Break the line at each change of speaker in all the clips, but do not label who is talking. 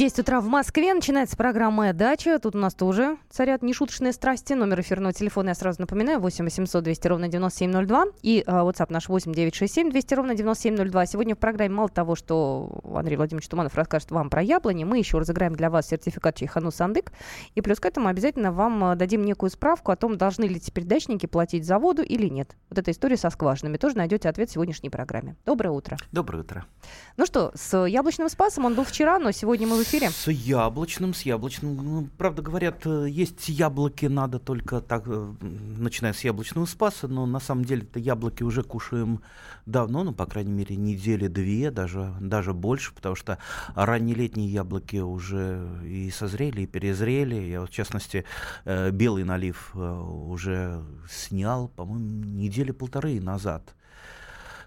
10 утра в Москве. Начинается программа «Дача». Тут у нас тоже царят нешуточные страсти. Номер эфирного телефона я сразу напоминаю. 8 800 200 ровно 9702. И э, WhatsApp наш 8 967 200 ровно 9702. Сегодня в программе мало того, что Андрей Владимирович Туманов расскажет вам про яблони, мы еще разыграем для вас сертификат Чайхану Сандык. И плюс к этому обязательно вам э, дадим некую справку о том, должны ли теперь дачники платить за воду или нет. Вот эта история со скважинами. Тоже найдете ответ в сегодняшней программе. Доброе утро.
Доброе утро.
Ну что, с яблочным спасом он был вчера, но сегодня мы в эфире.
С яблочным, с яблочным. Ну, правда, говорят, э, есть яблоки, надо только так, э, начиная с яблочного спаса, но на самом деле это яблоки уже кушаем давно, ну, по крайней мере, недели две, даже, даже больше, потому что раннелетние яблоки уже и созрели, и перезрели. Я, вот, в частности, э, белый налив уже снял, по-моему, недели полторы назад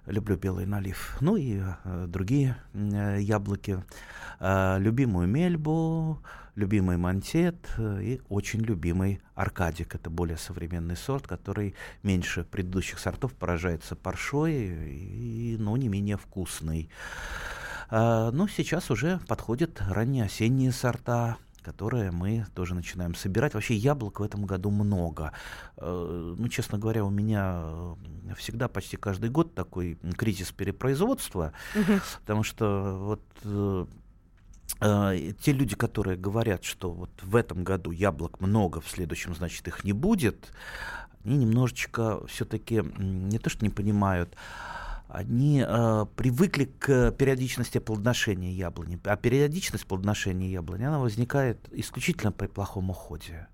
люблю белый налив. Ну и э, другие э, яблоки. Э, любимую мельбу, любимый монтет э, и очень любимый аркадик. Это более современный сорт, который меньше предыдущих сортов поражается паршой, и, но не менее вкусный. Э, ну, сейчас уже подходят ранние осенние сорта которые мы тоже начинаем собирать. Вообще яблок в этом году много. Э, ну, честно говоря, у меня э, всегда почти каждый год такой кризис перепроизводства, угу. потому что вот э, те люди, которые говорят, что вот в этом году яблок много, в следующем, значит, их не будет, они немножечко все-таки не то что не понимают, они э, привыкли к периодичности плодоношения яблони. А периодичность плодоношения яблони, она возникает исключительно при плохом уходе.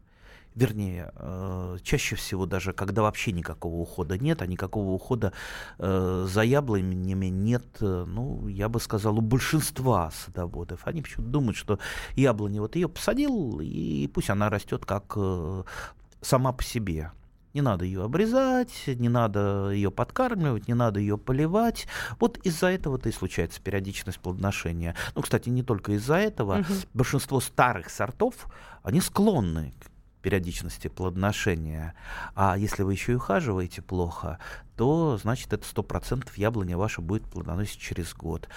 Вернее, э, чаще всего даже, когда вообще никакого ухода нет, а никакого ухода э, за яблонями нет, э, ну, я бы сказал, у большинства садоводов. Они почему-то думают, что яблони, вот ее посадил, и пусть она растет как э, сама по себе. Не надо ее обрезать, не надо ее подкармливать, не надо ее поливать. Вот из-за этого-то и случается периодичность плодоношения. Ну, кстати, не только из-за этого. Угу. Большинство старых сортов, они склонны к периодичности плодоношения. А если вы еще и ухаживаете плохо, то значит это сто процентов яблоня ваша будет плодоносить через год.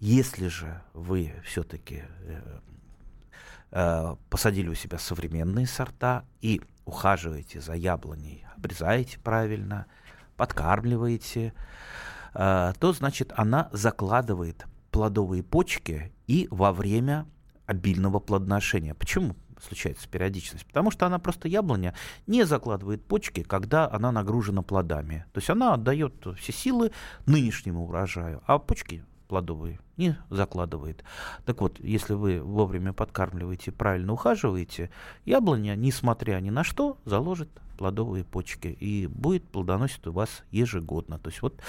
Если же вы все-таки э, э, посадили у себя современные сорта и ухаживаете за яблоней, обрезаете правильно, подкармливаете, э, то значит она закладывает плодовые почки и во время обильного плодоношения. Почему случается периодичность? Потому что она просто яблоня не закладывает почки, когда она нагружена плодами. То есть она отдает все силы нынешнему урожаю, а почки плодовые не закладывает. Так вот, если вы вовремя подкармливаете, правильно ухаживаете, яблоня, несмотря ни на что, заложит плодовые почки и будет плодоносить у вас ежегодно. То есть вот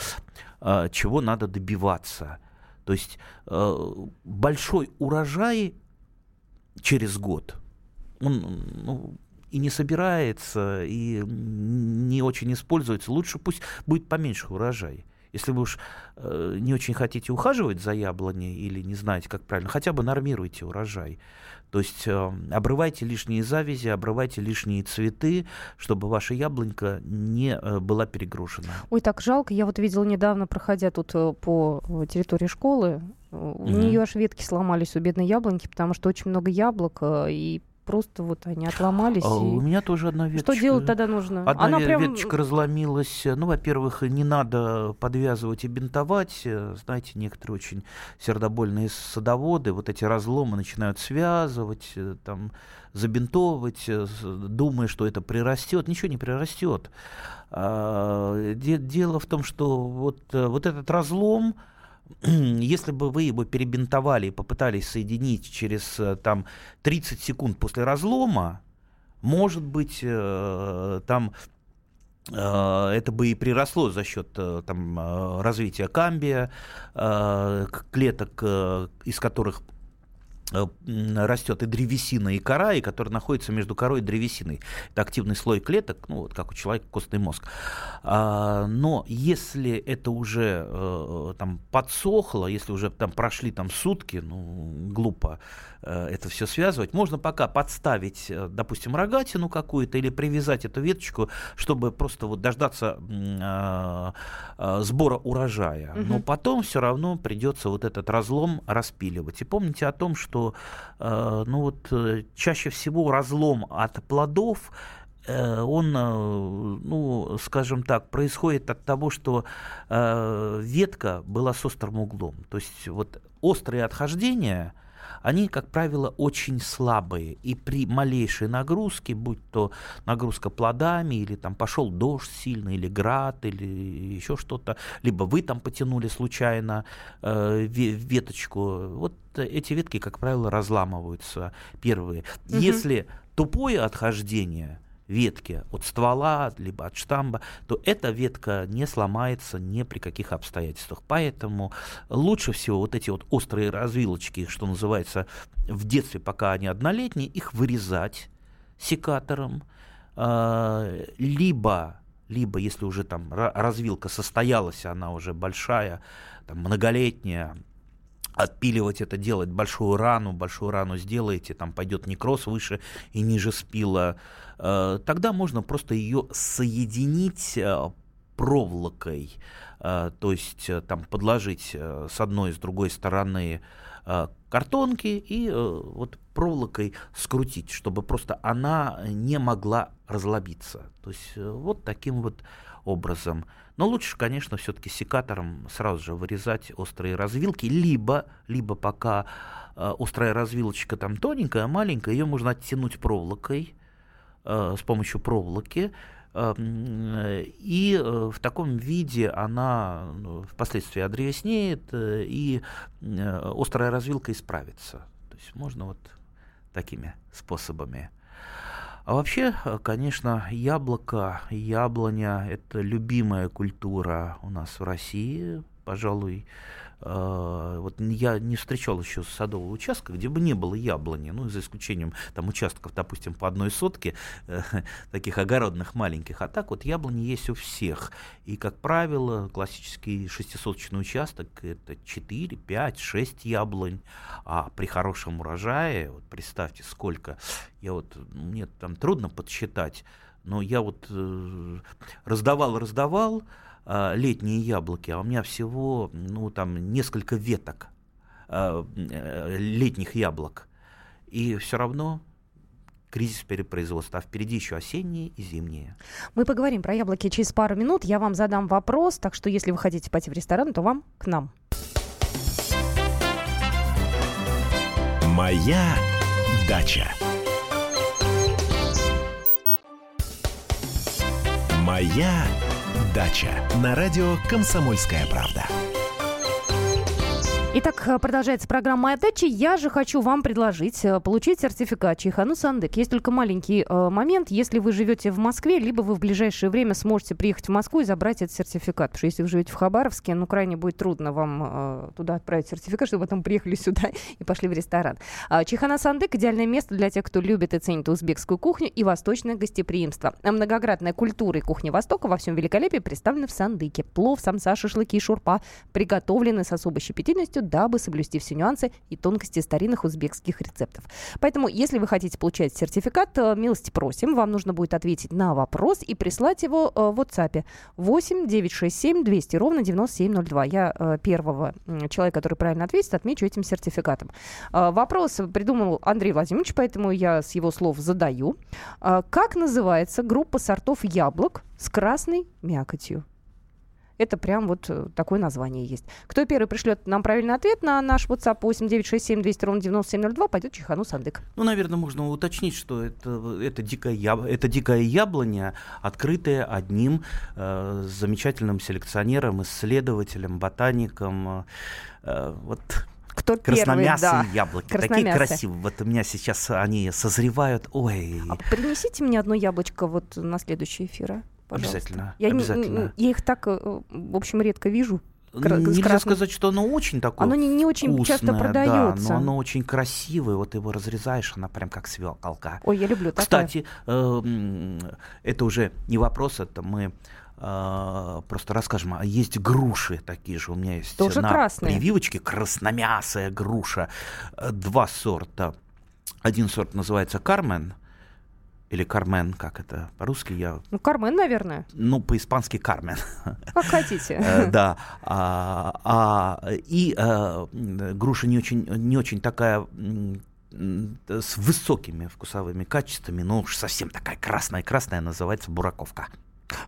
э, чего надо добиваться. То есть э, большой урожай через год, он ну, и не собирается, и не очень используется. Лучше пусть будет поменьше урожай. Если вы уж э, не очень хотите ухаживать за яблоней или не знаете, как правильно, хотя бы нормируйте урожай. То есть э, обрывайте лишние завязи, обрывайте лишние цветы, чтобы ваша яблонька не э, была перегружена.
Ой, так жалко. Я вот видела недавно, проходя тут э, по э, территории школы, у mm-hmm. нее аж ветки сломались у бедной яблоньки, потому что очень много яблок, э, и просто вот они отломались. А,
и... У меня тоже одна веточка.
Что делать тогда нужно?
Одна Она прям... веточка разломилась. Ну, во-первых, не надо подвязывать и бинтовать. Знаете, некоторые очень сердобольные садоводы вот эти разломы начинают связывать, э, там, забинтовывать, э, думая, что это прирастет. Ничего не прирастет. А, дело в том, что вот, э, вот этот разлом, если бы вы его перебинтовали и попытались соединить через э, там 30 секунд после разлома, может быть, э, там э, это бы и приросло за счет там, развития камбия, клеток, из которых растет и древесина, и кора, и которая находится между корой и древесиной. Это активный слой клеток, ну вот как у человека костный мозг. А, но если это уже э, там подсохло, если уже там прошли там сутки, ну глупо э, это все связывать, можно пока подставить, э, допустим, рогатину какую-то или привязать эту веточку, чтобы просто вот дождаться э, э, сбора урожая. Угу. Но потом все равно придется вот этот разлом распиливать. И помните о том, что э, ну вот, э, чаще всего разлом от плодов э, он, ну, скажем так, происходит от того, что ветка была с острым углом. То есть вот острые отхождения – они, как правило, очень слабые. И при малейшей нагрузке, будь то нагрузка плодами, или там пошел дождь сильный, или град, или еще что-то, либо вы там потянули случайно э, веточку, вот эти ветки, как правило, разламываются первые. Угу. Если тупое отхождение – ветки от ствола, либо от штамба, то эта ветка не сломается ни при каких обстоятельствах. Поэтому лучше всего вот эти вот острые развилочки, что называется, в детстве, пока они однолетние, их вырезать секатором, а, либо либо если уже там развилка состоялась, она уже большая, там, многолетняя, отпиливать это, делать большую рану, большую рану сделаете, там пойдет некроз выше и ниже спила, э, тогда можно просто ее соединить э, проволокой, э, то есть там подложить с одной и с другой стороны картонки и вот проволокой скрутить, чтобы просто она не могла разлобиться. То есть вот таким вот образом. Но лучше, конечно, все-таки секатором сразу же вырезать острые развилки, либо, либо пока э, острая развилочка там тоненькая, маленькая, ее можно оттянуть проволокой, э, с помощью проволоки, э, и э, в таком виде она ну, впоследствии одревеснеет, э, и острая развилка исправится. То есть можно вот такими способами. А вообще, э, конечно, яблоко, яблоня – это любимая культура у нас в России, пожалуй, вот я не встречал еще садового участка, где бы не было яблони, ну, за исключением там участков, допустим, по одной сотке, э, таких огородных маленьких, а так вот яблони есть у всех. И, как правило, классический шестисоточный участок – это 4, 5, 6 яблонь, а при хорошем урожае, вот представьте, сколько, я вот, мне там трудно подсчитать, но я вот э, раздавал, а, летние яблоки, а у меня всего, ну, там, несколько веток а, э, летних яблок. И все равно кризис перепроизводства, а впереди еще осенние и зимние.
Мы поговорим про яблоки через пару минут. Я вам задам вопрос, так что если вы хотите пойти в ресторан, то вам к нам.
Моя дача. Моя Дача на радио «Комсомольская правда».
Итак, э, продолжается программа «Моя дача». Я же хочу вам предложить э, получить сертификат Чайхану Сандык. Есть только маленький э, момент. Если вы живете в Москве, либо вы в ближайшее время сможете приехать в Москву и забрать этот сертификат. Потому что если вы живете в Хабаровске, ну, крайне будет трудно вам э, туда отправить сертификат, чтобы потом приехали сюда и пошли в ресторан. А, Чайхана Сандык – идеальное место для тех, кто любит и ценит узбекскую кухню и восточное гостеприимство. Многоградная культура и кухня Востока во всем великолепии представлены в Сандыке. Плов, самса, шашлыки и шурпа приготовлены с особой щепетильностью полностью, дабы соблюсти все нюансы и тонкости старинных узбекских рецептов. Поэтому, если вы хотите получать сертификат, э, милости просим. Вам нужно будет ответить на вопрос и прислать его э, в WhatsApp 8 967 200 ровно 9702. Я э, первого человека, который правильно ответит, отмечу этим сертификатом. Вопрос придумал Андрей Владимирович, поэтому я с его слов задаю. Как называется группа сортов яблок с красной мякотью? Это прям вот э, такое название есть. Кто первый пришлет нам правильный ответ на наш WhatsApp 8967 200 ровно 9702, пойдет Чихану Сандык.
Ну, наверное, можно уточнить, что это, это, дикая, яб... это дикая яблоня, открытая одним э, замечательным селекционером, исследователем, ботаником. Э, вот
кто красномясые
первый, да. яблоки. Такие красивые. Вот у меня сейчас они созревают. Ой.
А принесите мне одно яблочко вот на следующий эфир. А?
Пожалуйста. Обязательно.
Я,
обязательно.
Не, я их так, э, в общем, редко вижу.
Нельзя сказать, что оно очень такое
Оно не, не очень
вкусное,
часто продается.
Да, но оно очень красивое. Вот его разрезаешь, она прям как свеколка.
Ой, я люблю такое.
Кстати, э, это уже не вопрос, это мы э, просто расскажем. А есть груши такие же у меня есть
Тоже
на
красные.
прививочке. Красномясая груша. Э, Два сорта. Один сорт называется Кармен. Или Кармен, как это по-русски я...
Ну, Кармен, наверное.
Ну, по-испански Кармен.
Как хотите.
Э, Да. А, а, И э, груша не очень, не очень такая с высокими вкусовыми качествами, но уж совсем такая красная-красная, называется бураковка.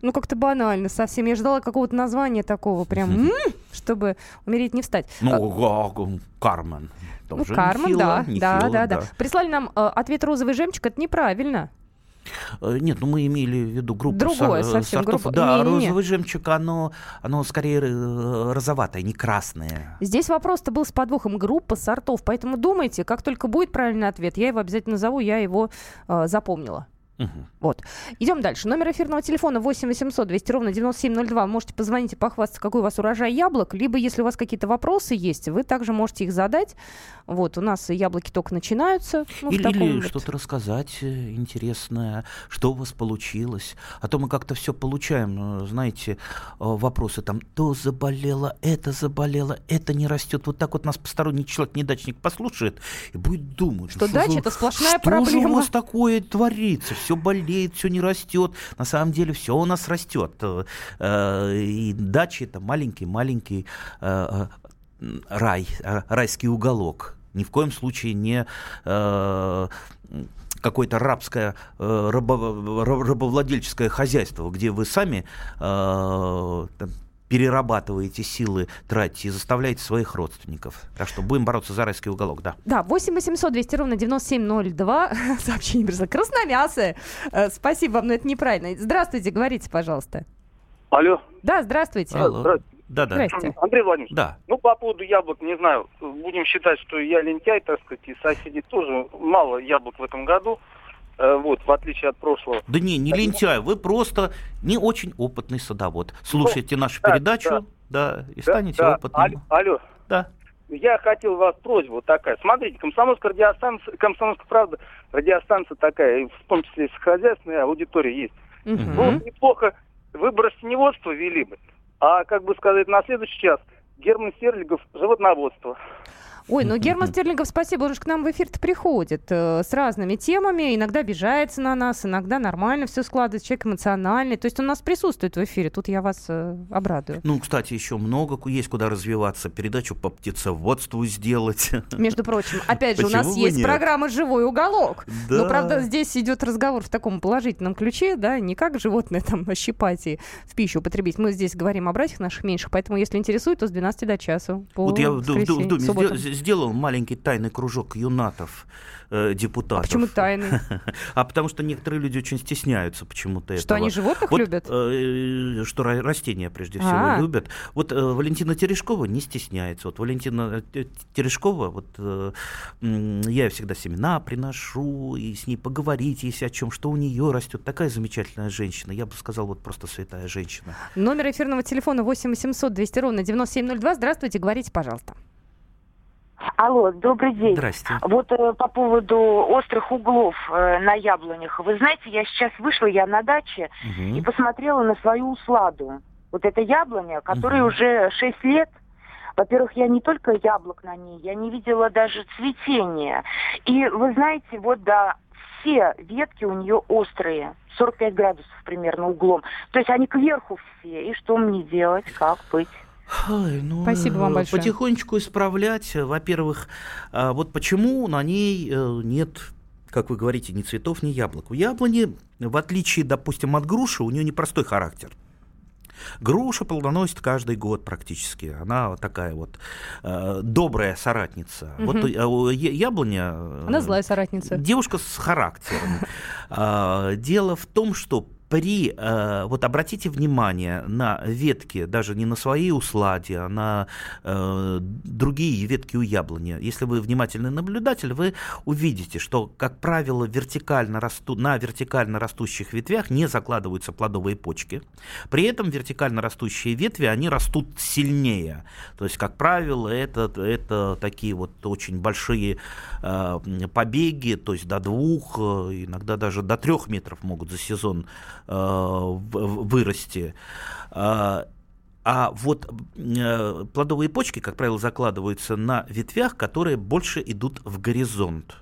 Ну, как-то банально совсем. Я ждала какого-то названия такого прям, чтобы умереть не встать. А,
Ну, га- Кармен.
Ну, Кармен, да, да, да, да. Прислали нам э, ответ розовый жемчуг, это неправильно.
Э, Нет, ну мы имели в виду группу
Другое
сор-
совсем,
сортов.
группа.
Да,
Не-не-не.
розовый жемчуг, оно, оно скорее э, розоватое, не красное.
Здесь вопрос-то был с подвохом группа сортов, поэтому думайте, как только будет правильный ответ, я его обязательно назову, я его э, запомнила.
Мгм.
Вот. Идем дальше. Номер эфирного телефона 8 800 200 ровно 9702. Можете позвонить и похвастаться, какой у вас урожай яблок. Либо, если у вас какие-то вопросы есть, вы также можете их задать. Вот, у нас яблоки только начинаются. ну,
Или, или
вот-
что-то рассказать э, интересное, что у вас получилось. А то мы как-то все получаем, э, знаете, э, вопросы там, то заболело, это заболело, это не растет. Вот так вот нас посторонний человек, недачник, послушает и будет думать,
Что
«Ну
дача
же-
это сплошная
что же
проблема».
у вас такое творится? Все болеет, все не растет. На самом деле все у нас растет. Э, И дача это маленький-маленький э, э, рай, райский уголок. Ни в коем случае не какое-то рабское, рабо- раб- рабовладельческое хозяйство, где вы сами перерабатываете силы, тратите и заставляете своих родственников. Так что будем бороться за райский уголок, да.
Да, 8 800 200 ровно 9702. Сообщение пришло. Красномясое. Э, Спасибо вам, но это неправильно. Здравствуйте, говорите, пожалуйста.
Алло.
Да, здравствуйте.
Алло.
Здравствуйте.
Да, да.
Здрасте.
Андрей Владимирович,
Да.
ну по поводу яблок, не знаю, будем считать, что я лентяй, так сказать, и соседи тоже мало яблок в этом году, вот, в отличие от прошлого.
Да не, не лентяй, вы просто не очень опытный садовод. Слушайте нашу
да,
передачу, да, и
Да,
станете
да.
опытным.
Алло, алло.
Да.
Я хотел вас просьбу такая. Смотрите, комсомольская радиостанция, комсомольская правда, радиостанция такая, в том числе и хозяйственная аудитория есть.
Мгм.
Ну, неплохо выбор растеневодства вели бы. А, как бы сказать, на следующий час Герман Стерлигов животноводство.
Ой, ну Герман Стерлигов, спасибо, он же к нам в эфир-то приходит э, с разными темами, иногда обижается на нас, иногда нормально все складывается, человек эмоциональный, то есть он у нас присутствует в эфире, тут я вас э, обрадую.
Ну, кстати, еще много есть куда развиваться. Передачу по птицеводству сделать.
Между прочим, опять же, у нас есть
нет?
программа «Живой уголок».
Да.
Но, правда, здесь идет разговор в таком положительном ключе, да, не как животное там щипать и в пищу употребить. Мы здесь говорим о братьях наших меньших, поэтому, если интересует, то с 12 до часу. По
Вот я в, в в
субботам.
сдел- сделал маленький тайный кружок юнатов, э,
А
депутатов.
почему тайный?
А потому что некоторые люди очень стесняются почему-то
Что
этого.
они животных
Вот,
любят?
э, что ра- растения прежде всего
А.
любят. Вот э, Валентина Терешкова не стесняется. Вот Валентина э, Терешкова, вот э, я всегда семена приношу, и с ней поговорить, если о чем, что у нее растет. Такая замечательная женщина. Я бы сказал, вот просто святая женщина.
Номер эфирного телефона 8 800 200 ровно 9702. Здравствуйте, говорите, пожалуйста.
Алло, добрый день.
Здрасте.
Вот э, по поводу острых углов э, на яблонях. Вы знаете, я сейчас вышла, я на даче,
Мгм.
и посмотрела на свою усладу. Вот эта яблоня, которой
Мгм.
уже 6 лет. Во-первых, я не только яблок на ней, я не видела даже цветения. И вы знаете, вот да, все ветки у нее острые, 45 градусов примерно углом. То есть они кверху все. И что мне делать, как быть?
Ой, ну,
Спасибо вам
э,
большое.
Потихонечку исправлять. Во-первых, э, вот почему на ней э, нет, как вы говорите, ни цветов, ни яблок. У яблони, в отличие, допустим, от груши, у нее непростой характер. Груша плодоносит каждый год практически. Она такая вот э, добрая соратница.
Мгм.
Вот э, яблоня... э,
Она злая соратница.
Девушка с характером. А, Дело в том, что при, э, вот обратите внимание на ветки, даже не на свои усладья, а на э, другие ветки у яблони. Если вы внимательный наблюдатель, вы увидите, что, как правило, вертикально расту, на вертикально растущих ветвях не закладываются плодовые почки. При этом вертикально растущие ветви, они растут сильнее. То есть, как правило, это, это такие вот очень большие э, побеги, то есть до двух, иногда даже до трех метров могут за сезон вырасти. А, а вот э, плодовые почки, как правило, закладываются на ветвях, которые больше идут в горизонт.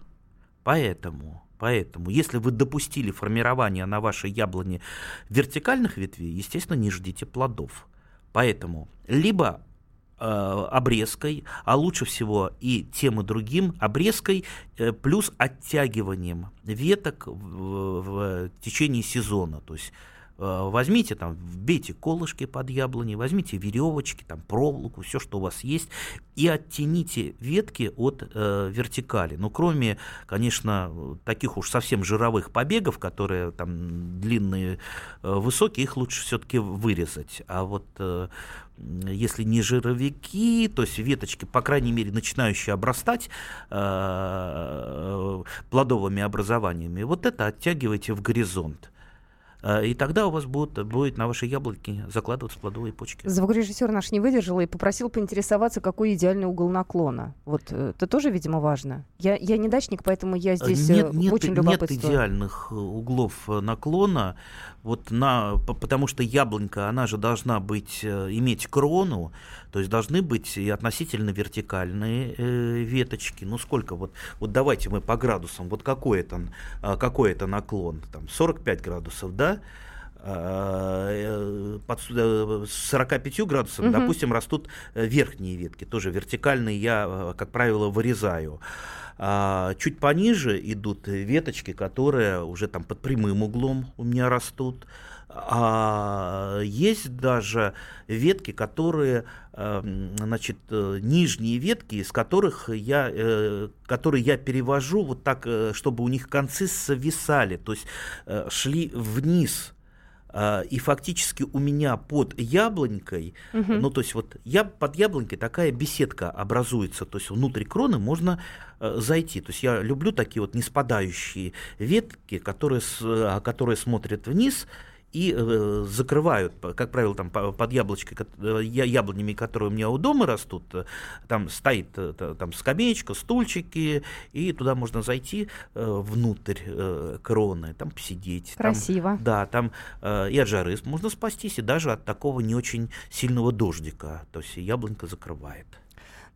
Поэтому, поэтому, если вы допустили формирование на вашей яблоне вертикальных ветвей, естественно, не ждите плодов. Поэтому либо Э, обрезкой, а лучше всего и тем и другим обрезкой э, плюс оттягиванием веток в, в течение сезона. То есть Э, возьмите там, вбейте колышки под яблони, возьмите веревочки, там проволоку, все, что у вас есть, и оттяните ветки от э, вертикали. Ну, кроме, конечно, таких уж совсем жировых побегов, которые там длинные, э, высокие, их лучше все-таки вырезать. А вот э, если не жировики, то есть веточки, по крайней мере, начинающие обрастать э, плодовыми образованиями, вот это оттягивайте в горизонт. Э, и тогда у вас будут, будет на ваши яблоки закладываться плодовые почки.
Звукорежиссер наш не выдержал и попросил поинтересоваться, какой идеальный угол наклона. Вот э, это тоже, видимо, важно. Я, я не дачник, поэтому я здесь
нет,
нет, очень
любопытствую. Нет идеальных углов наклона вот на, потому что яблонька, она же должна быть, э, иметь крону, то есть должны быть и относительно вертикальные э, веточки. Ну сколько вот, вот давайте мы по градусам, вот какой это, а, какой это наклон, там 45 градусов, да? А, э, под 45 градусов, угу. допустим, растут верхние ветки, тоже вертикальные я, как правило, вырезаю. А чуть пониже идут веточки, которые уже там под прямым углом у меня растут. А есть даже ветки, которые, эм, значит, э, нижние ветки, из которых я, э, которые я перевожу вот так, э, чтобы у них концы свисали, то есть шли вниз а, и фактически у меня под яблонькой, угу. ну то есть вот я под яблонькой такая беседка образуется, то есть внутри кроны можно зайти. То есть я люблю такие вот неспадающие ветки, которые, которые смотрят вниз и э, закрывают, как правило, там под яблочкой, э, яблонями, которые у меня у дома растут, э, там стоит э, там скамеечка, стульчики, и туда можно зайти э, внутрь э, кроны, там посидеть.
Красиво.
Там, да, там э, и от жары можно спастись, и даже от такого не очень сильного дождика, то есть яблонька закрывает.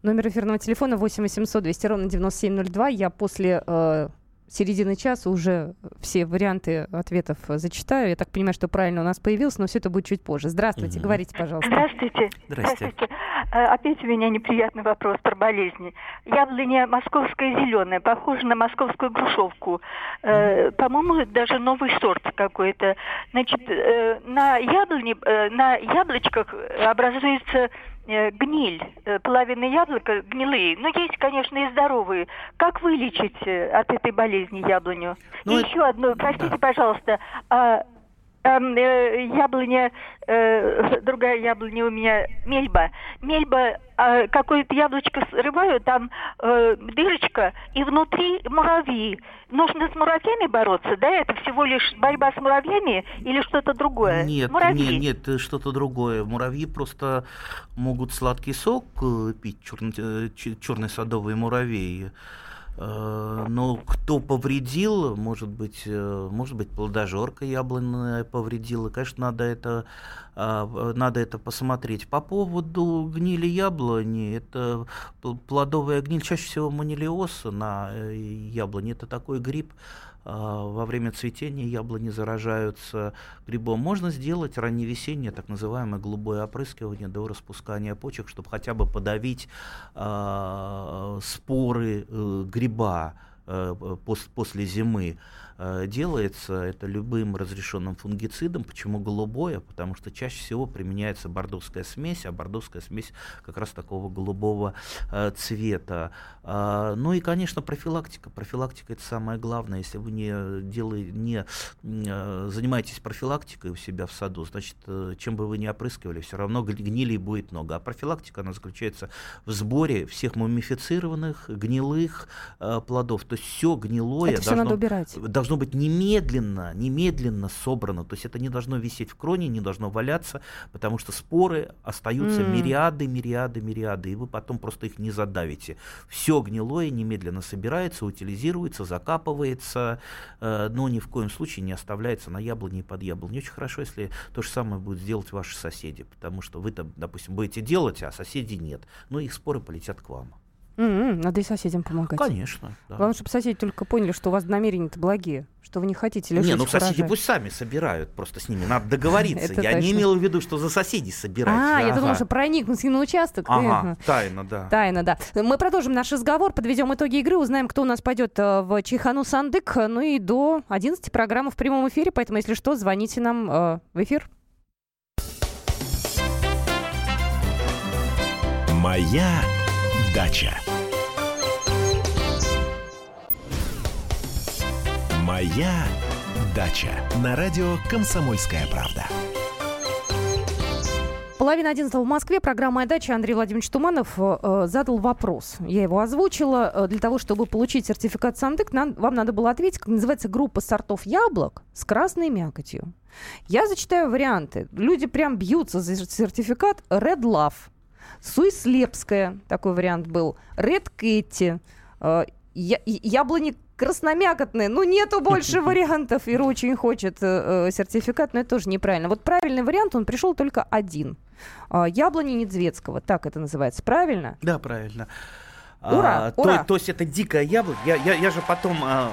Номер эфирного телефона 8 800 200 ровно 9702. Я после э, середины часа уже все варианты ответов зачитаю. Я так понимаю, что правильно у нас появился, но все это будет чуть позже. Здравствуйте, угу. говорите, пожалуйста.
Здравствуйте.
Здравствуйте. Здравствуйте.
А, опять у меня неприятный вопрос про болезни. Яблоня московская зеленая, похожа на московскую грушевку. Э, по-моему, даже новый сорт какой-то. Значит, э, на яблоне, э, на яблочках образуется Э, гниль, э, половина яблока гнилые. Но есть, конечно, и здоровые. Как вылечить э, от этой болезни яблоню? Ну, и это... еще одно, простите, да. пожалуйста, а, э, яблоня, э, другая яблоня у меня мельба. Мельба, э, какое-то яблочко срываю, там э, дырочка, и внутри муравьи. Нужно с муравьями бороться, да? Это всего лишь борьба с муравьями или что-то другое?
Нет, муравьи. нет, нет, что-то другое. Муравьи просто могут сладкий сок э, пить, черный, э, черный садовый муравей. Э, но кто повредил, может быть, э, может быть, плодожорка яблонная повредила. Конечно, надо это, а, надо это посмотреть. По поводу гнили яблони, это плодовая гниль, чаще всего манилиоз на э, яблоне. Это такой гриб, во время цветения яблони заражаются грибом. Можно сделать ранневесеннее, так называемое голубое опрыскивание до распускания почек, чтобы хотя бы подавить э, споры э, гриба э, пос, после зимы, Э, делается это любым разрешенным фунгицидом. Почему голубое? Потому что чаще всего применяется бордовская смесь, а бордовская смесь как раз такого голубого э, цвета. Э, ну и, конечно, профилактика. Профилактика это самое главное. Если вы не, делаете, не э, занимаетесь профилактикой у себя в саду, значит, э, чем бы вы ни опрыскивали, все равно гнилей будет много. А профилактика, она заключается в сборе всех мумифицированных, гнилых э, плодов. То есть все гнилое
это все надо убирать
должно быть немедленно, немедленно собрано. То есть это не должно висеть в кроне, не должно валяться, потому что споры остаются mm. мириады, мириады, мириады, и вы потом просто их не задавите. Все гнилое немедленно собирается, утилизируется, закапывается, э, но ни в коем случае не оставляется на яблоне и под яблоней. Очень хорошо, если то же самое будут делать ваши соседи, потому что вы там, допустим, будете делать, а соседей нет. Но их споры полетят к вам.
Mm-hmm, надо и соседям помогать.
Конечно. Да.
Главное, чтобы соседи только поняли, что у вас намерения-то благие, что вы не хотите лишить
Не, ну
соседи
урожая. пусть сами собирают, просто с ними надо договориться. Я не имел в виду, что за соседей собирать. А,
я думала, что проникнуть на участок.
Ага, тайна, да.
Тайна, да. Мы продолжим наш разговор, подведем итоги игры, узнаем, кто у нас пойдет э, в Чайхану Сандык, ну и до 11 программы в прямом эфире, поэтому, если что, звоните нам э, в эфир.
Моя дача. Моя дача на радио Комсомольская правда.
Половина одиннадцатого в Москве. Программа «Моя дача». Андрей Владимирович Туманов э, задал вопрос. Я его озвучила. Э, для того, чтобы получить сертификат Сандык, нам, вам надо было ответить, как называется группа сортов яблок с красной мякотью. Я зачитаю варианты. Люди прям бьются за сертификат Red Love. Суислепская, такой вариант был. Red Kitty. Э, я, яблони красномякотные. Ну, нету больше вариантов. Ира очень хочет э, э, сертификат, но это тоже неправильно. Вот правильный вариант, он пришел только один. Э, яблони Недзветского, так это называется, правильно?
Да, правильно.
Ура,
а, ура. То, то есть это дикое яблоко. Я, я, я же потом... А,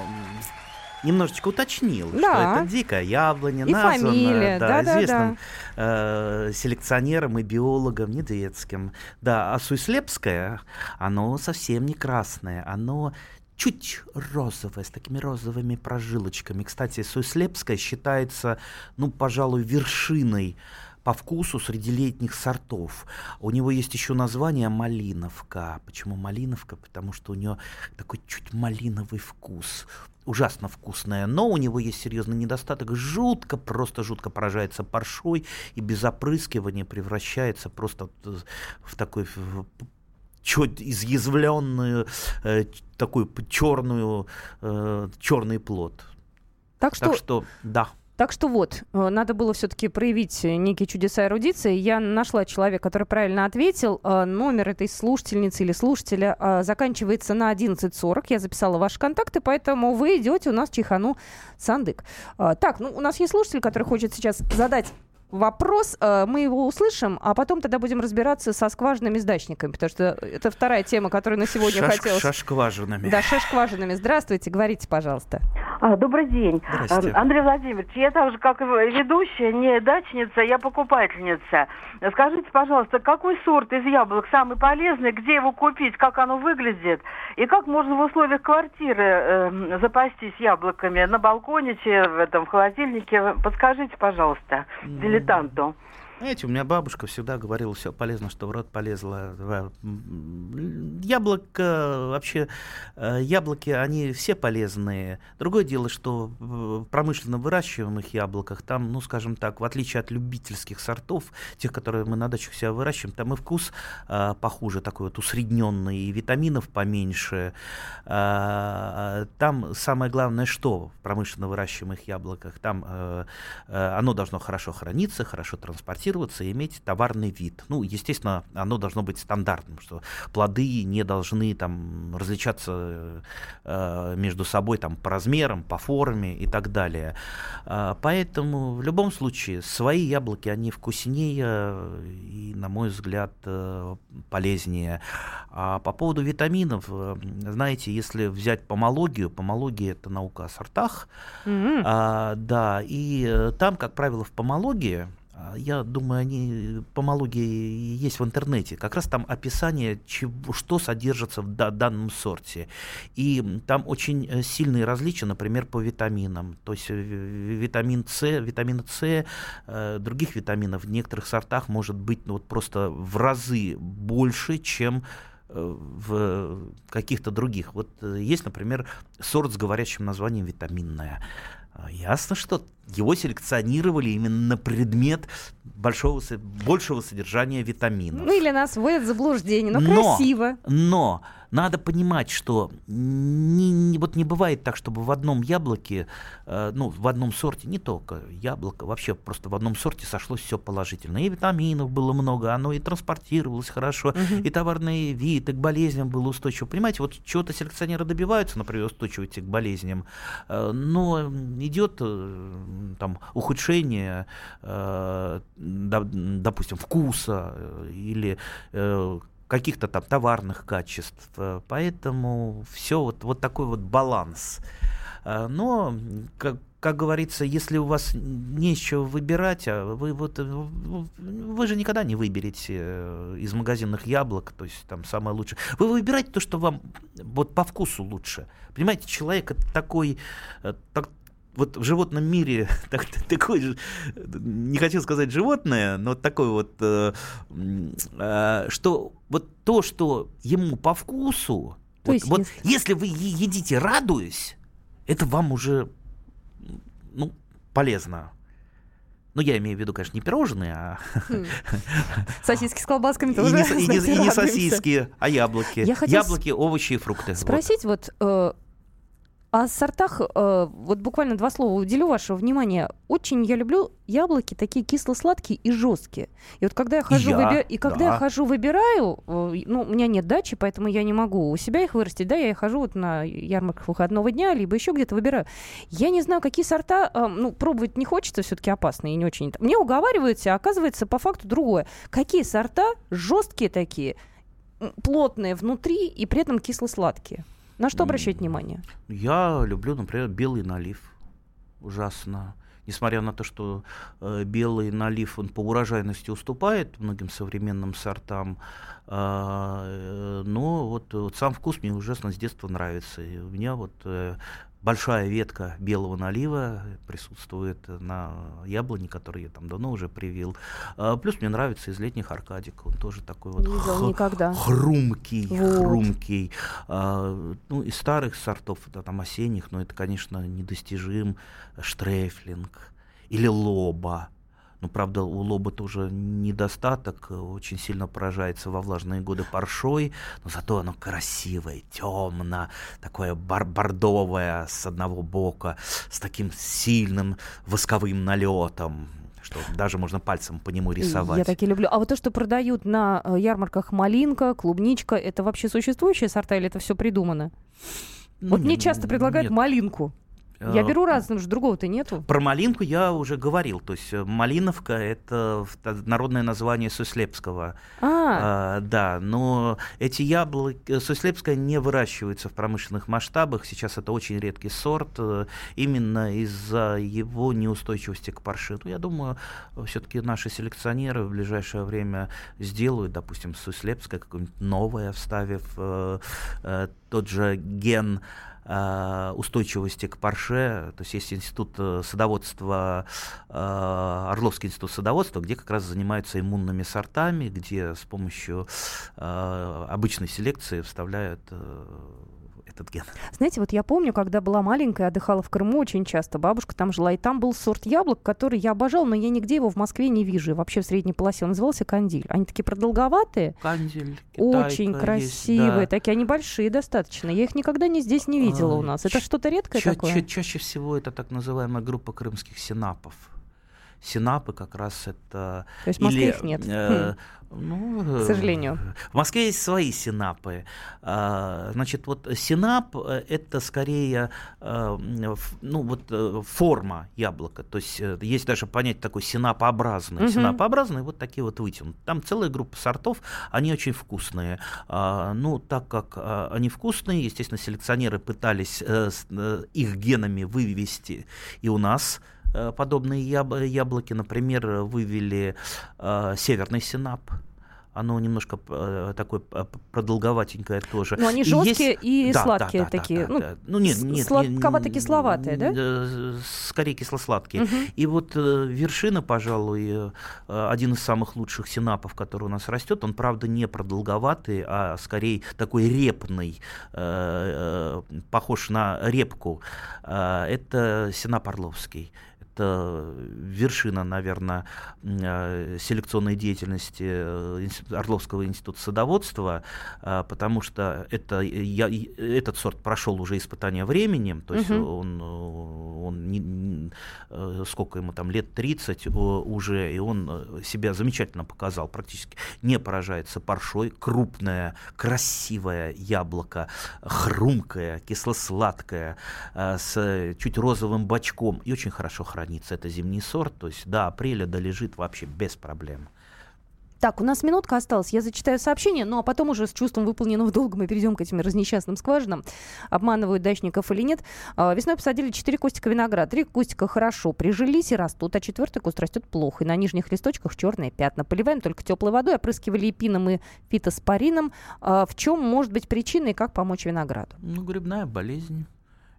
немножечко уточнил,
да.
что это дикая яблоня,
и
названная
фамилия,
да,
да,
известным
да,
Э, селекционером и биологом недетским. Да, а суислепское, оно совсем не красное, оно чуть розовая, с такими розовыми прожилочками. Кстати, Суислепская считается, ну, пожалуй, вершиной по вкусу среди летних сортов. У него есть еще название малиновка. Почему малиновка? Потому что у него такой чуть малиновый вкус. Ужасно вкусная, но у него есть серьезный недостаток. Жутко, просто жутко поражается паршой и без опрыскивания превращается просто в такой чуть изъязвленную, э, такую черную, э, черный плод.
Так что,
так что да.
Так что вот, э, надо было все-таки проявить некие чудеса эрудиции. Я нашла человека, который правильно ответил. Э, номер этой слушательницы или слушателя э, заканчивается на 11.40. Я записала ваши контакты, поэтому вы идете у нас Чайхану Сандык. Так, ну у нас есть слушатель, который хочет сейчас задать вопрос, э, мы его услышим, а потом тогда будем разбираться со скважинами с дачниками, потому что это вторая тема, которую на сегодня
Шаш,
хотелось...
Шашкважинами.
Да, шашкважинами. Здравствуйте, говорите, пожалуйста.
А, добрый день.
Здрасте.
Андрей Владимирович, я так же, как и ведущая, не дачница, я покупательница. Скажите, пожалуйста, какой сорт из яблок самый полезный, где его купить, как оно выглядит, и как можно в условиях квартиры э, запастись яблоками на балконе, в этом в холодильнике? Подскажите, пожалуйста. Дилетанту.
Знаете, у меня бабушка всегда говорила, все полезно, что в рот полезло. Яблоко, вообще, э, яблоки, они все полезные. Другое дело, что в промышленно выращиваемых яблоках, там, ну, скажем так, в отличие от любительских сортов, тех, которые мы на дачах себя выращиваем, там и вкус э, похуже, такой вот усредненный, и витаминов поменьше. Э, там самое главное, что в промышленно выращиваемых яблоках, там э, э, оно должно хорошо храниться, хорошо транспортироваться, эксплуатироваться и иметь товарный вид. Ну, естественно, оно должно быть стандартным, что плоды не должны там различаться э, между собой там по размерам, по форме и так далее. Э, поэтому в любом случае свои яблоки, они вкуснее и, на мой взгляд, э, полезнее. А по поводу витаминов, э, знаете, если взять помологию, помология это наука о сортах, mm-hmm. а, да, и э, там, как правило, в помологии я думаю, они по малуге есть в интернете. Как раз там описание, чего, что содержится в данном сорте. И там очень э, сильные различия, например, по витаминам. То есть э, витамин С, витамин С, э, других витаминов в некоторых сортах может быть ну, вот просто в разы больше, чем в каких-то других. Вот есть, например, сорт с говорящим названием витаминная. А, ясно, что его селекционировали именно на предмет большого, большего содержания витаминов.
Ну или нас вводят в заблуждение, но, но красиво.
Но надо понимать, что не, не, вот не бывает так, чтобы в одном яблоке, э, ну, в одном сорте, не только яблоко, вообще просто в одном сорте сошлось все положительно. И витаминов было много, оно и транспортировалось хорошо, угу. и товарный вид, и к болезням было устойчиво. Понимаете, вот чего-то селекционеры добиваются, например, устойчивости к болезням, э, но идет э, там ухудшение, э, допустим, вкуса э, или э, каких-то там товарных качеств. Поэтому все вот, вот такой вот баланс. Но, как, как говорится, если у вас не из чего выбирать, а вы, вот, вы же никогда не выберете из магазинных яблок, то есть там самое лучшее. Вы выбираете то, что вам вот по вкусу лучше. Понимаете, человек это такой, так, вот в животном мире так, такой же, не хочу сказать животное, но такой вот, э, э, что вот то, что ему по вкусу, то вот, вот если вы едите радуясь, это вам уже ну, полезно. Ну, я имею в виду, конечно, не пирожные, а...
Хм. Сосиски с колбасками тоже.
И не, и не, и не сосиски, а яблоки. Яблоки, овощи и фрукты.
Спросить вот, вот э, о сортах, э, вот буквально два слова уделю вашего внимания. Очень я люблю яблоки такие кисло-сладкие и жесткие. И вот когда я хожу, и, я, выби... и когда да. я хожу выбираю, э, ну, у меня нет дачи, поэтому я не могу у себя их вырастить, да, я хожу вот на ярмарках выходного дня, либо еще где-то выбираю. Я не знаю, какие сорта, э, ну, пробовать не хочется, все-таки опасно и не очень. Мне уговариваются, а оказывается, по факту другое. Какие сорта жесткие такие, плотные внутри и при этом кисло-сладкие? На что обращать внимание?
Я люблю, например, белый налив. Ужасно. Несмотря на то, что э, белый налив он по урожайности уступает многим современным сортам, но вот, вот сам вкус мне ужасно с детства нравится. И у меня вот э, большая ветка белого налива присутствует на яблоне, который я там давно уже привил. А, плюс мне нравится из летних аркадик. Он тоже такой вот
х- никогда.
хрумкий, вот. хрумкий. А, ну, из старых сортов, да, там осенних, но это, конечно, недостижим. Штрефлинг или лоба. Ну, правда, у лоба тоже недостаток, очень сильно поражается во влажные годы паршой, но зато оно красивое, темно, такое бар бордовое с одного бока, с таким сильным восковым налетом что даже можно пальцем по нему рисовать.
Я таки люблю. А вот то, что продают на э, ярмарках малинка, клубничка, это вообще существующие сорта или это все придумано? Ну, вот не, мне часто предлагают нет. малинку. Я э, беру раз, потому что другого-то нету.
Про малинку я уже говорил. То есть э, малиновка — это народное название Суслепского.
А.
а да, но эти яблоки... Э, Суслепское не выращивается в промышленных масштабах. Сейчас это очень редкий сорт. Именно из-за его неустойчивости к парше. Ну, я думаю, все-таки наши селекционеры в ближайшее время сделают, допустим, Суслепское какое-нибудь новое, вставив э, э, тот же ген Э, устойчивости к парше, то есть есть институт э, садоводства, э, Орловский институт садоводства, где как раз занимаются иммунными сортами, где с помощью обычной селекции вставляют этот ген.
Знаете, вот я помню, когда была маленькая, отдыхала в Крыму очень часто, бабушка там жила, и там был сорт яблок, который я обожал, но я нигде его в Москве не вижу, вообще в средней полосе. Он назывался кандиль. Они такие продолговатые.
Кандиль,
Очень красивые, есть, да. такие, они большие достаточно. Я их никогда не здесь не видела а, у нас. Это что-то редкое ча- такое? Ча-
чаще всего это так называемая группа крымских синапов. Синапы как раз это...
То есть в Москве их нет? Э, хм.
Ну,
к сожалению.
В Москве есть свои синапы. А, значит, вот синап – это скорее а, ну, вот, э, форма яблока. То есть э, есть даже понятие такой синапообразный. Угу. Синапообразный вот такие вот вытянуты. Там целая группа сортов, они очень вкусные. А, ну, так как они вкусные, естественно, селекционеры пытались э, их генами вывести и у нас э, подобные яб- яблоки. Например, вывели э, Северный Синап оно немножко э, такое э, продолговатенькое тоже.
Но они жесткие Есть... и да, сладкие да, да, такие. Да,
ну, да. ну нет, нет,
сладковато-кисловатые, да?
Скорее кисло-сладкие. Угу. И вот э, вершина, пожалуй, э, один из самых лучших синапов, который у нас растет, он, правда, не продолговатый, а скорее такой репный, э, э, похож на репку. Э, это синап орловский это вершина, наверное, э, селекционной деятельности э, Орловского института садоводства, э, потому что это, я, этот сорт прошел уже испытание временем, то есть угу. он, он не, сколько ему там, лет 30 уже, и он себя замечательно показал, практически не поражается паршой, крупное, красивое яблоко, хрумкое, кисло-сладкое, с чуть розовым бочком и очень хорошо хранится хранится. Это зимний сорт, то есть до апреля долежит вообще без проблем.
Так, у нас минутка осталась. Я зачитаю сообщение, ну а потом уже с чувством выполненного долга мы перейдем к этим разнесчастным скважинам. Обманывают дачников или нет. А, весной посадили 4 кустика винограда. Три кустика хорошо прижились и растут, а четвертый куст растет плохо. И на нижних листочках черные пятна. Поливаем только теплой водой, опрыскивали эпином и фитоспорином. А, в чем может быть причина и как помочь винограду?
Ну, грибная болезнь,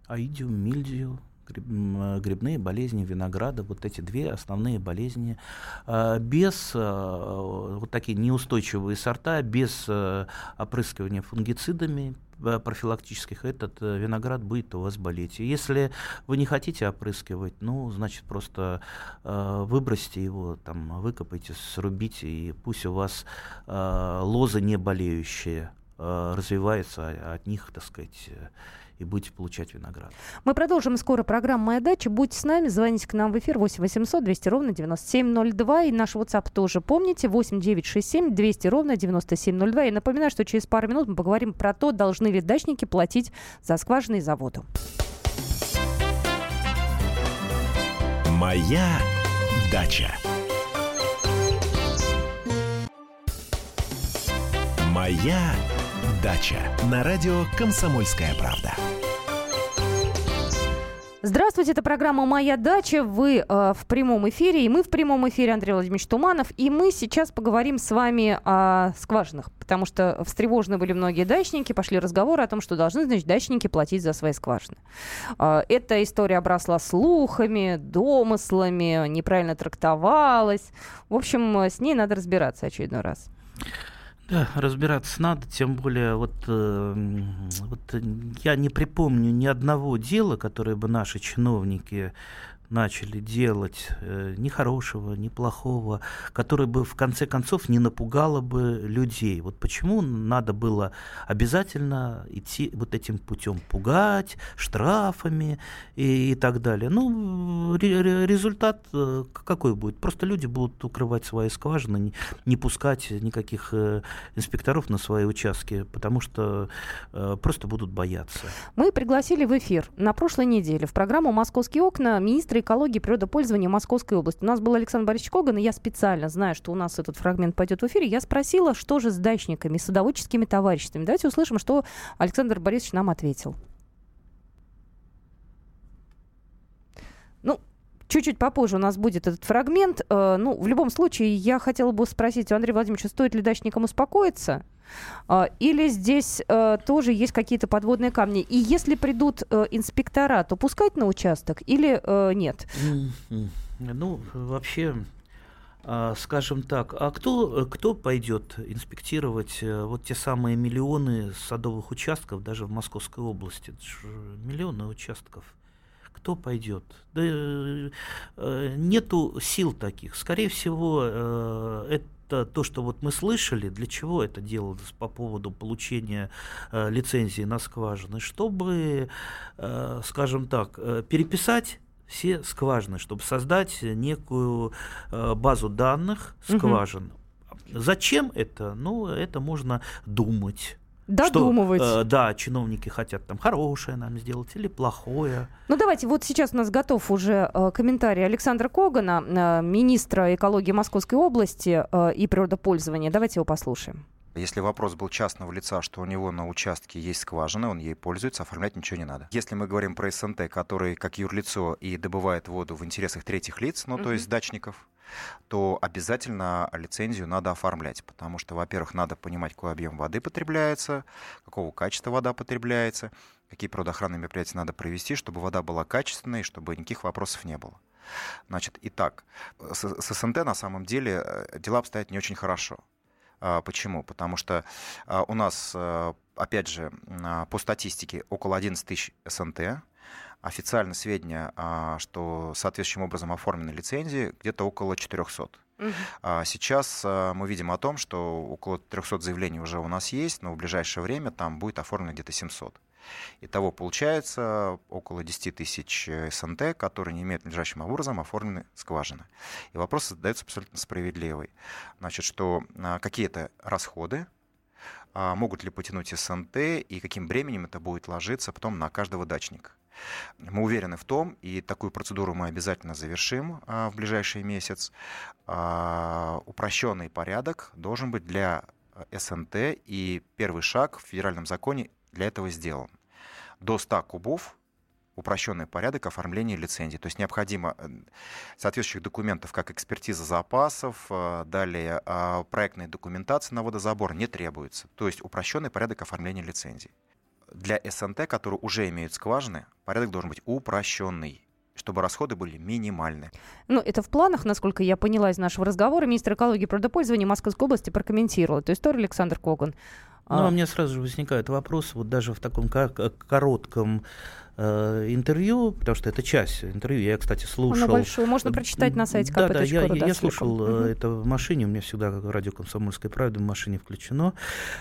аидиум, мильдию, грибные болезни винограда, вот эти две основные болезни. А, без а, вот такие неустойчивые сорта, без а, опрыскивания фунгицидами, профилактических, этот э, виноград будет у вас болеть. И если вы не хотите опрыскивать, ну, значит, просто э, выбросьте его, там, выкопайте, срубите, и пусть у вас э, лозы не болеющие э, развиваются, а от них, так сказать, и будете получать виноград.
Мы продолжим скоро программу «Моя дача». Будьте с нами, звоните к нам в эфир 8 800 200 ровно 9702. И наш WhatsApp тоже помните 8 967 200 ровно 9702. И напоминаю, что через пару минут мы поговорим про то, должны ли дачники платить за скважины и за воду.
«Моя дача». «Моя дача» на радио «Комсомольская правда».
Здравствуйте, это программа «Моя дача». Вы э, в прямом эфире, и мы в прямом эфире, Андрей Владимирович Туманов. И мы сейчас поговорим с вами о скважинах, потому что встревожены были многие дачники, пошли разговоры о том, что должны, значит, дачники платить за свои скважины. Э, эта история обросла слухами, домыслами, неправильно трактовалась. В общем, с ней надо разбираться очередной раз.
Разбираться надо, тем более вот, э, вот я не припомню ни одного дела, которое бы наши чиновники начали делать э, ни хорошего, ни плохого, которое бы в конце концов не напугало бы людей. Вот почему надо было обязательно идти вот этим путем, пугать штрафами и, и так далее. Ну, ре, результат э, какой будет? Просто люди будут укрывать свои скважины, не, не пускать никаких э, инспекторов на свои участки, потому что э, просто будут бояться.
Мы пригласили в эфир на прошлой неделе в программу «Московские окна» министра экологии и природопользования Московской области. У нас был Александр Борисович Коган, и я специально знаю, что у нас этот фрагмент пойдет в эфире. Я спросила, что же с дачниками, садоводческими товариществами. Давайте услышим, что Александр Борисович нам ответил. Ну, Чуть-чуть попозже у нас будет этот фрагмент. Э, ну, в любом случае, я хотела бы спросить у Андрея Владимировича, стоит ли дачникам успокоиться? А, или здесь э, тоже есть какие-то подводные камни? И если придут э, инспектора, то пускать на участок или э, нет?
Ну, вообще, скажем так, а кто, кто пойдет инспектировать вот те самые миллионы садовых участков даже в Московской области? Это же миллионы участков. Кто пойдет? Да, нету сил таких. Скорее всего, это это то, что вот мы слышали, для чего это делалось по поводу получения э, лицензии на скважины, чтобы, э, скажем так, э, переписать все скважины, чтобы создать некую э, базу данных скважин. Угу. Зачем это? Ну, это можно думать.
Додумывать.
Что, э, да, чиновники хотят там хорошее нам сделать или плохое.
Ну давайте, вот сейчас у нас готов уже э, комментарий Александра Когана, э, министра экологии Московской области э, и природопользования. Давайте его послушаем.
Если вопрос был частного лица, что у него на участке есть скважина, он ей пользуется, оформлять ничего не надо. Если мы говорим про СНТ, который как юрлицо и добывает воду в интересах третьих лиц, ну, mm-hmm. то есть дачников, то обязательно лицензию надо оформлять, потому что, во-первых, надо понимать, какой объем воды потребляется, какого качества вода потребляется, какие природоохранные мероприятия надо провести, чтобы вода была качественной, чтобы никаких вопросов не было. Значит, итак, с, с СНТ на самом деле э, дела обстоят не очень хорошо. А, почему? Потому что а, у нас, э, опять же, по статистике около 11 тысяч СНТ, официально сведения, а, что соответствующим образом оформлены лицензии, где-то около 400. Uh-huh. Сейчас мы видим о том, что около 300 заявлений уже у нас есть, но в ближайшее время там будет оформлено где-то 700. Итого получается около 10 тысяч СНТ, которые не имеют надлежащим образом оформлены скважины. И вопрос задается абсолютно справедливый. Значит, что какие-то расходы а, могут ли потянуть СНТ и каким бременем это будет ложиться потом на каждого дачника. Мы уверены в том, и такую процедуру мы обязательно завершим а, в ближайший месяц. А, упрощенный порядок должен быть для СНТ, и первый шаг в федеральном законе для этого сделан. До 100 кубов упрощенный порядок оформления лицензии. То есть необходимо э, соответствующих документов, как экспертиза запасов, э, далее а, проектная документация на водозабор не требуется. То есть упрощенный порядок оформления лицензии. Для СНТ, которые уже имеют скважины, порядок должен быть упрощенный чтобы расходы были минимальны.
Ну, это в планах, насколько я поняла из нашего разговора. Министр экологии и природопользования Московской области прокомментировал эту историю Александр Коган.
Ну, а, а у меня сразу же возникает вопрос, вот даже в таком коротком э, интервью, потому что это часть интервью, я, кстати, слушал.
Оно большое, можно прочитать на сайте
Да, да, я, да, я слушал угу. это в машине, у меня всегда радио «Комсомольская правда» в машине включено,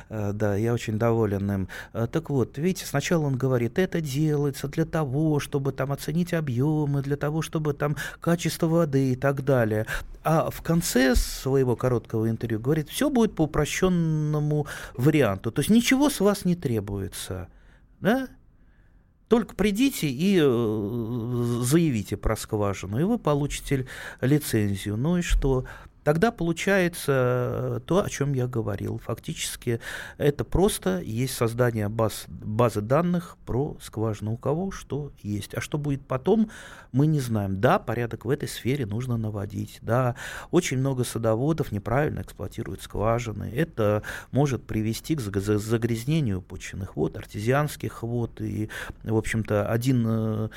э, да, я очень доволен им. Э, так вот, видите, сначала он говорит, это делается для того, чтобы там оценить объемы, для того, чтобы там качество воды и так далее. А в конце своего короткого интервью говорит, все будет по упрощенному варианту, то есть ничего с вас не требуется, да? Только придите и э, заявите про скважину, и вы получите лицензию. Ну и что? Тогда получается э, то, о чем я говорил. Фактически это просто есть создание баз, базы данных про скважину. У кого что есть. А что будет потом, мы не знаем. Да, порядок в этой сфере нужно наводить. Да, очень много садоводов неправильно эксплуатируют скважины. Это может привести к загрязнению почвенных вод, артезианских вод. И, в общем-то, один, э,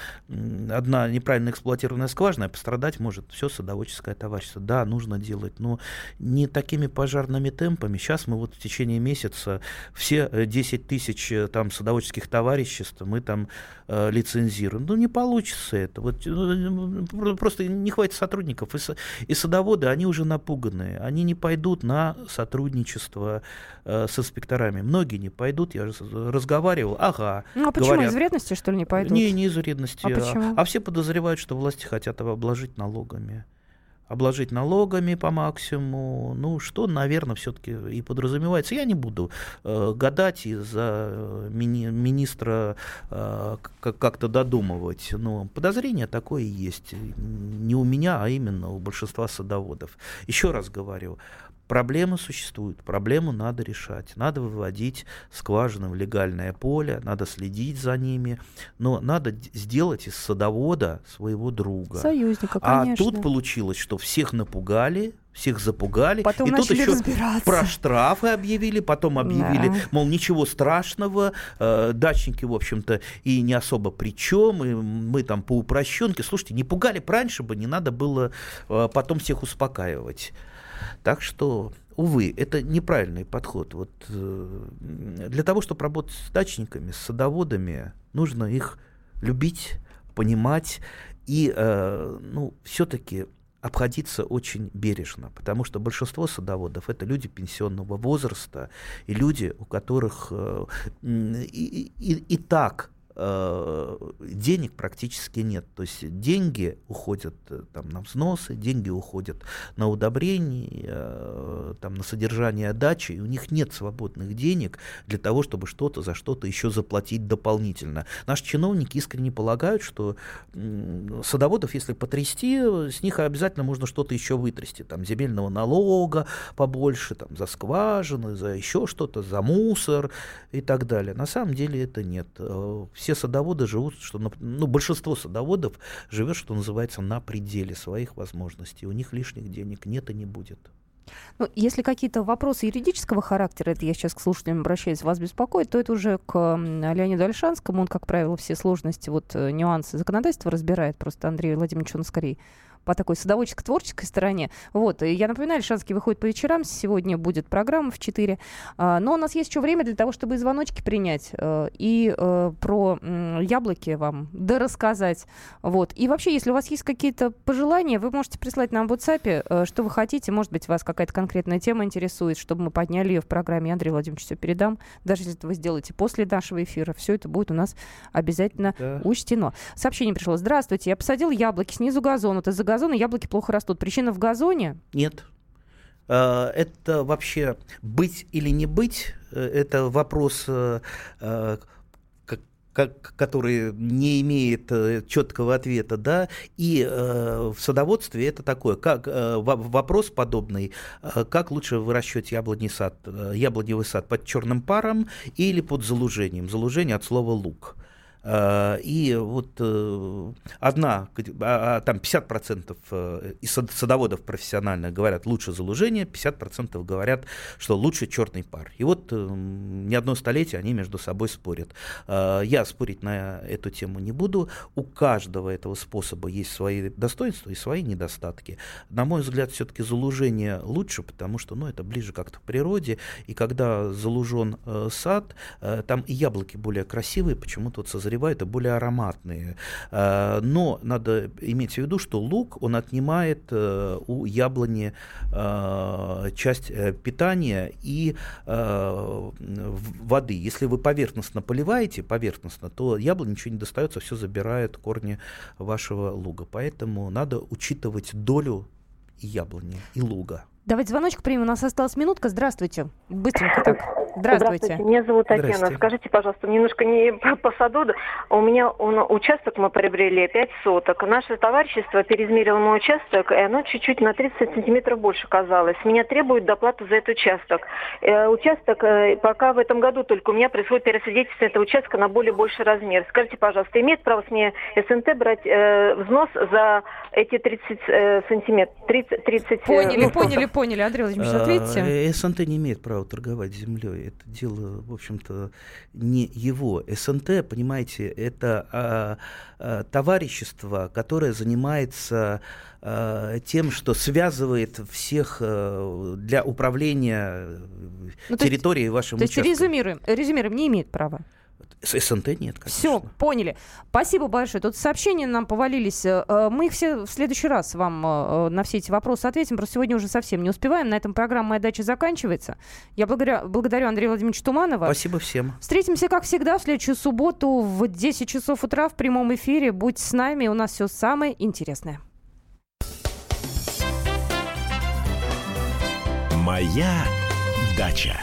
одна неправильно эксплуатированная скважина пострадать может все садоводческое товарищество. Да, нужно делать делать, но не такими пожарными темпами. Сейчас мы вот в течение месяца все 10 э, тысяч э, там садоводческих товариществ мы там э, лицензируем. Ну, не получится это. Вот, ну, просто не хватит сотрудников. И, и садоводы, они уже напуганные. Они не пойдут на сотрудничество э, с инспекторами. Многие не пойдут. Я разговаривал. Ага.
Ну, а почему? Говорят, из вредности, что ли, не пойдут?
Не, не из вредности.
А, почему?
а, а все подозревают, что власти хотят обложить налогами обложить налогами по максимуму. Ну, что, наверное, все-таки и подразумевается. Я не буду э, гадать и за э, мини- министра э, как-то додумывать. Но подозрение такое есть. Не у меня, а именно у большинства садоводов. Еще раз говорю, Проблемы существуют, проблему надо решать. Надо выводить скважины в легальное поле, надо следить за ними, но надо сделать из садовода своего друга.
Союзника,
конечно. А тут получилось, что всех напугали, всех запугали.
Потом
и
тут
еще про штрафы объявили, потом объявили, да. мол, ничего страшного, э, дачники, в общем-то, и не особо при чем, и мы там по упрощенке. Слушайте, не пугали раньше бы, не надо было э, потом всех успокаивать. Так что, увы, это неправильный подход. Вот, э, для того, чтобы работать с дачниками, с садоводами, нужно их любить, понимать и э, ну, все-таки обходиться очень бережно, потому что большинство садоводов это люди пенсионного возраста и люди, у которых э, и, и, и так денег практически нет. То есть деньги уходят э, там, на взносы, деньги уходят на удобрения, э, там, на содержание дачи, и у них нет свободных денег для того, чтобы что-то за что-то еще заплатить дополнительно. Наши чиновники искренне полагают, что садоводов, если потрясти, с них обязательно можно что-то еще вытрясти. Там земельного налога побольше, там, за скважины, за еще что-то, за мусор и так далее. На самом деле это нет. Все садоводы живут, что, ну, большинство садоводов живет, что называется, на пределе своих возможностей. У них лишних денег нет и не будет.
Ну, если какие-то вопросы юридического характера, это я сейчас к слушателям обращаюсь, вас беспокоит, то это уже к Леониду Альшанскому. Он, как правило, все сложности, вот э, нюансы законодательства разбирает. Просто Андрей Владимирович, он скорее по такой садоводческо-творческой стороне. Вот, и я напоминаю, Альшанский выходит по вечерам, сегодня будет программа в 4. А, но у нас есть еще время для того, чтобы и звоночки принять, э, и э, про яблоки вам да рассказать. Вот. И вообще, если у вас есть какие-то пожелания, вы можете прислать нам в WhatsApp, э, что вы хотите. Может быть, вас какая-то конкретная тема интересует, чтобы мы подняли ее в программе. Андрей Владимирович все передам. Даже если это вы сделаете после нашего эфира, все это будет у нас обязательно да. учтено. Сообщение пришло. Здравствуйте, я посадил яблоки снизу газона. Это за газона яблоки плохо растут. Причина в газоне?
Нет. А, это вообще быть или не быть, э, это вопрос э, э, который не имеет четкого ответа, да, и э, в садоводстве это такое, как э, вопрос подобный, э, как лучше выращивать яблоневый сад, яблоневый сад под черным паром или под залужением, залужение от слова лук. Э, и вот э, одна, а, а, там 50% э, садоводов профессиональных говорят лучше залужение, 50% говорят, что лучше черный пар. И вот не одно столетие они между собой спорят. Я спорить на эту тему не буду. У каждого этого способа есть свои достоинства и свои недостатки. На мой взгляд, все-таки залужение лучше, потому что ну, это ближе как-то к природе. И когда залужен сад, там и яблоки более красивые, почему-то вот созревают созревают и более ароматные. Э, но надо иметь в виду, что лук, он отнимает э, у яблони э, часть питания и воды. Если вы поверхностно поливаете, поверхностно, то яблоне ничего не достается, все забирает корни вашего луга. Поэтому надо учитывать долю яблони и луга.
Давайте звоночек примем. У нас осталась минутка. Здравствуйте. Быстренько так.
Здравствуйте. Здравствуйте. Меня зовут Татьяна. Скажите, пожалуйста, немножко не по саду. У меня он, участок мы приобрели 5 соток. Наше товарищество переизмерило мой участок, и оно чуть-чуть на 30 сантиметров больше казалось. Меня требуют доплату за этот участок. Э, участок э, пока в этом году только у меня происходит пересвидетельство этого участка на более больший размер. Скажите, пожалуйста, имеет право с меня СНТ брать э, взнос за эти 30 э, сантиметров? 30, 30,
поняли, ну, поняли, поняли, Андрей Владимирович, ответьте.
Э, СНТ не имеет права торговать землей. Это дело, в общем-то, не его. СНТ, понимаете, это а, а, товарищество, которое занимается а, тем, что связывает всех а, для управления ну, территорией
есть,
вашим
То есть резюмируем, резюмируем, не имеет права.
С СНТ нет,
конечно. Все, поняли. Спасибо большое. Тут сообщения нам повалились. Э, мы их все в следующий раз вам э, на все эти вопросы ответим. Просто сегодня уже совсем не успеваем. На этом программа «Моя дача» заканчивается. Я благодарю, благодарю Андрея Владимировича Туманова.
Спасибо всем.
Встретимся, как всегда, в следующую субботу в 10 часов утра в прямом эфире. Будь с нами, у нас все самое интересное.
«Моя дача».